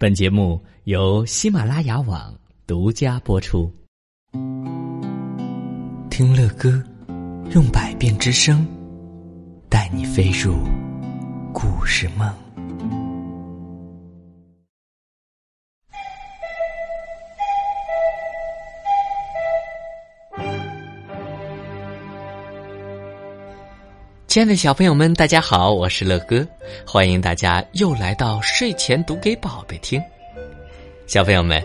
本节目由喜马拉雅网独家播出。听乐歌，用百变之声，带你飞入故事梦。亲爱的小朋友们，大家好，我是乐哥，欢迎大家又来到睡前读给宝贝听。小朋友们，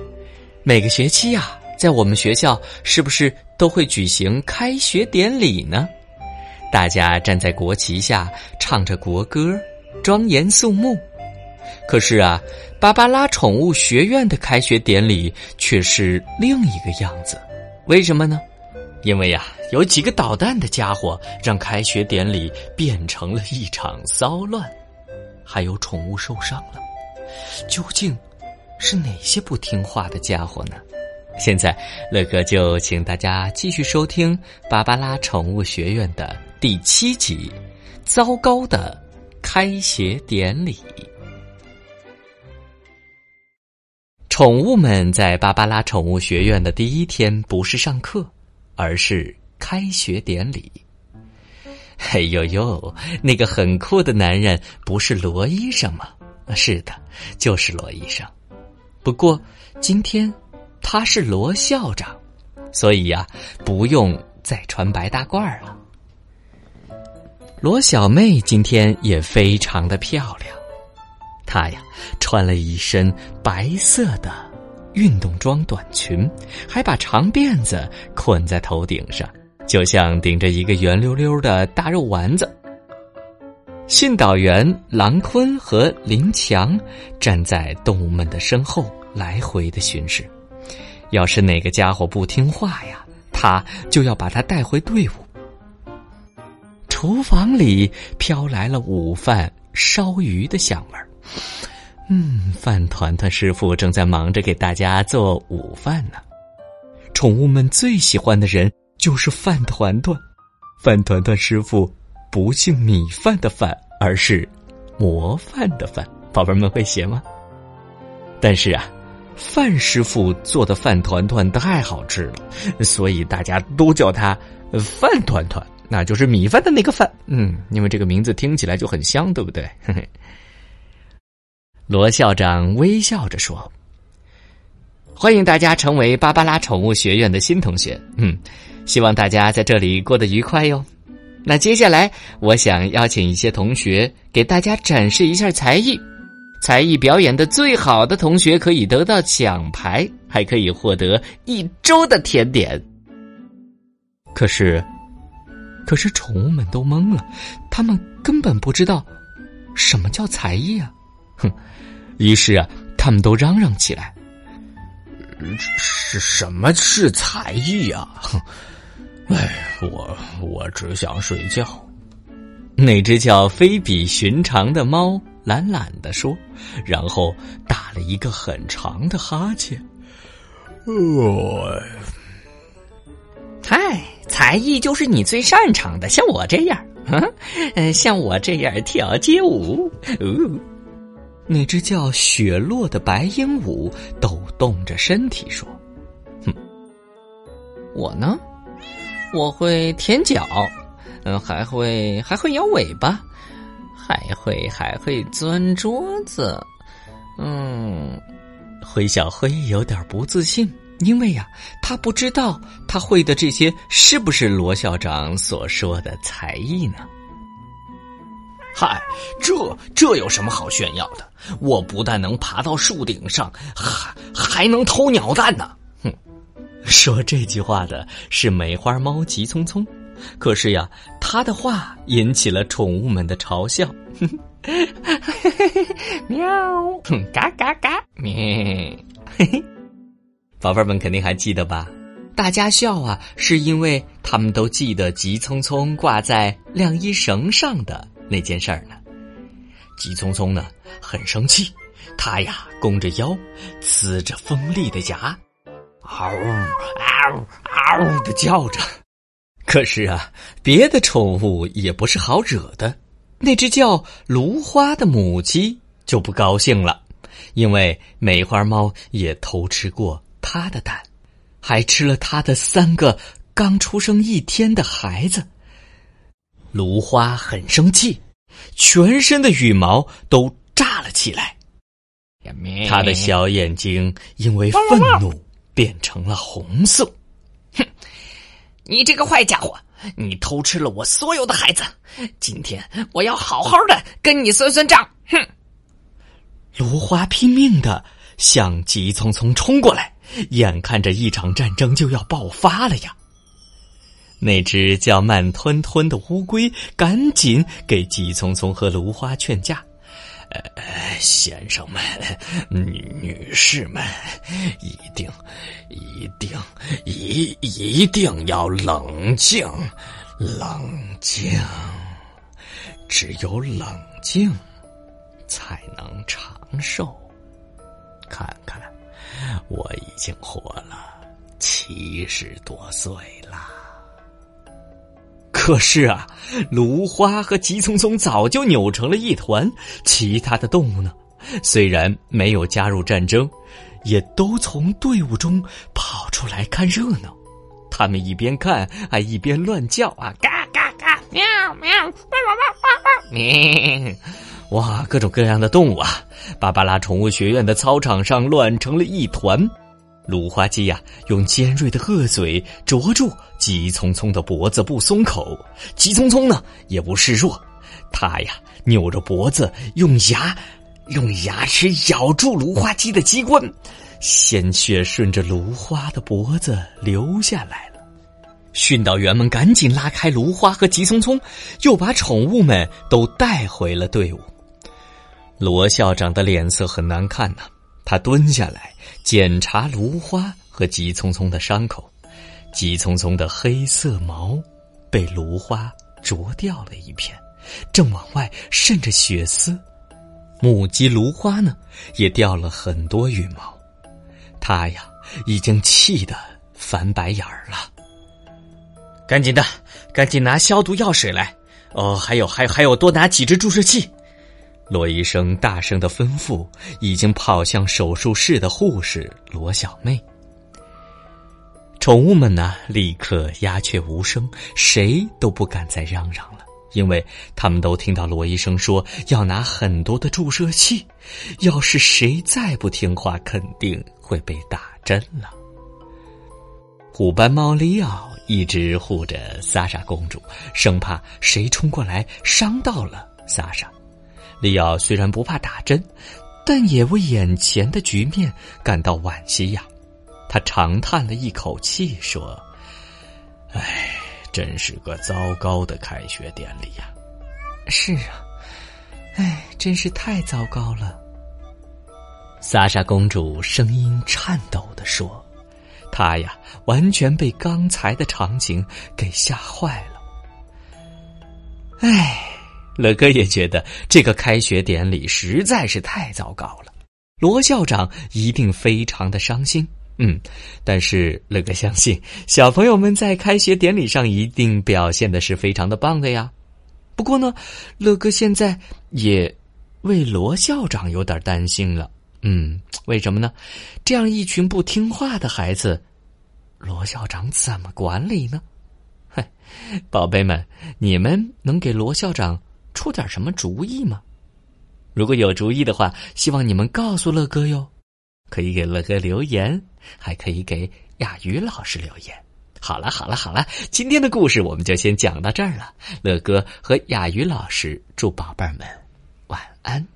每个学期呀，在我们学校是不是都会举行开学典礼呢？大家站在国旗下，唱着国歌，庄严肃穆。可是啊，芭芭拉宠物学院的开学典礼却是另一个样子，为什么呢？因为呀，有几个捣蛋的家伙让开学典礼变成了一场骚乱，还有宠物受伤了。究竟是哪些不听话的家伙呢？现在乐哥就请大家继续收听《芭芭拉宠物学院》的第七集《糟糕的开学典礼》。宠物们在芭芭拉宠物学院的第一天不是上课。而是开学典礼。哎呦呦，那个很酷的男人不是罗医生吗？是的，就是罗医生。不过今天他是罗校长，所以呀，不用再穿白大褂了。罗小妹今天也非常的漂亮，她呀穿了一身白色的。运动装短裙，还把长辫子捆在头顶上，就像顶着一个圆溜溜的大肉丸子。训导员郎坤和林强站在动物们的身后，来回的巡视。要是哪个家伙不听话呀，他就要把他带回队伍。厨房里飘来了午饭烧鱼的香味儿。嗯，饭团团师傅正在忙着给大家做午饭呢。宠物们最喜欢的人就是饭团团。饭团团师傅不姓米饭的饭，而是模范的饭。宝贝们会写吗？但是啊，范师傅做的饭团团太好吃了，所以大家都叫他饭团团，那就是米饭的那个饭。嗯，因为这个名字听起来就很香，对不对？嘿嘿。罗校长微笑着说：“欢迎大家成为芭芭拉宠物学院的新同学。嗯，希望大家在这里过得愉快哟。那接下来，我想邀请一些同学给大家展示一下才艺。才艺表演的最好的同学可以得到奖牌，还可以获得一周的甜点。可是，可是宠物们都懵了，他们根本不知道什么叫才艺啊！哼。”于是啊，他们都嚷嚷起来：“是什么是才艺啊？”哼，哎，我我只想睡觉。那只叫非比寻常的猫懒懒的说，然后打了一个很长的哈欠。哦，嗨，才艺就是你最擅长的，像我这样，嗯，像我这样跳街舞。哦。那只叫雪落的白鹦鹉抖动着身体说：“哼，我呢，我会舔脚，嗯，还会还会摇尾巴，还会还会钻桌子，嗯。”灰小灰有点不自信，因为呀，他不知道他会的这些是不是罗校长所说的才艺呢。嗨，这这有什么好炫耀的？我不但能爬到树顶上，还还能偷鸟蛋呢！哼，说这句话的是梅花猫急匆匆，可是呀，他的话引起了宠物们的嘲笑。喵，嘎嘎嘎，喵，嘿嘿，宝贝们肯定还记得吧？大家笑啊，是因为他们都记得急匆匆挂在晾衣绳上的。那件事儿呢？急匆匆呢，很生气，他呀弓着腰，呲着锋利的牙，嗷嗷嗷的叫着。可是啊，别的宠物也不是好惹的。那只叫芦花的母鸡就不高兴了，因为梅花猫也偷吃过它的蛋，还吃了它的三个刚出生一天的孩子。芦花很生气，全身的羽毛都炸了起来，他的小眼睛因为愤怒变成了红色。哼，你这个坏家伙！你偷吃了我所有的孩子，今天我要好好的跟你算算账！哼！芦花拼命的向急匆匆冲过来，眼看着一场战争就要爆发了呀！那只叫慢吞吞的乌龟赶紧给急匆匆和芦花劝架。呃，先生们，女女士们，一定，一定，一一定要冷静，冷静。只有冷静，才能长寿。看看，我已经活了七十多岁了。可是啊，芦花和急匆匆早就扭成了一团。其他的动物呢？虽然没有加入战争，也都从队伍中跑出来看热闹。他们一边看，还一边乱叫啊，嘎嘎嘎，喵喵，哇哇哇哇喵！哇，各种各样的动物啊，芭芭拉宠物学院的操场上乱成了一团。芦花鸡呀，用尖锐的鹤嘴啄住急匆匆的脖子不松口，急匆匆呢也不示弱，他呀扭着脖子，用牙用牙齿咬住芦花鸡的鸡冠，鲜血顺着芦花的脖子流下来了。训导员们赶紧拉开芦花和急匆匆，又把宠物们都带回了队伍。罗校长的脸色很难看呐。他蹲下来检查芦花和急匆匆的伤口，急匆匆的黑色毛被芦花啄掉了一片，正往外渗着血丝。母鸡芦花呢，也掉了很多羽毛，它呀已经气得翻白眼儿了。赶紧的，赶紧拿消毒药水来！哦，还有，还，还有，多拿几支注射器。罗医生大声的吩咐，已经跑向手术室的护士罗小妹。宠物们呢，立刻鸦雀无声，谁都不敢再嚷嚷了，因为他们都听到罗医生说要拿很多的注射器，要是谁再不听话，肯定会被打针了。虎斑猫利奥一直护着萨莎公主，生怕谁冲过来伤到了萨莎。利奥虽然不怕打针，但也为眼前的局面感到惋惜呀。他长叹了一口气，说：“哎，真是个糟糕的开学典礼呀！”“是啊，哎，真是太糟糕了。”萨莎公主声音颤抖的说：“她呀，完全被刚才的场景给吓坏了。”唉。乐哥也觉得这个开学典礼实在是太糟糕了，罗校长一定非常的伤心。嗯，但是乐哥相信小朋友们在开学典礼上一定表现的是非常的棒的呀。不过呢，乐哥现在也为罗校长有点担心了。嗯，为什么呢？这样一群不听话的孩子，罗校长怎么管理呢？嗨，宝贝们，你们能给罗校长？出点什么主意吗？如果有主意的话，希望你们告诉乐哥哟。可以给乐哥留言，还可以给亚鱼老师留言。好了，好了，好了，今天的故事我们就先讲到这儿了。乐哥和亚鱼老师祝宝贝们晚安。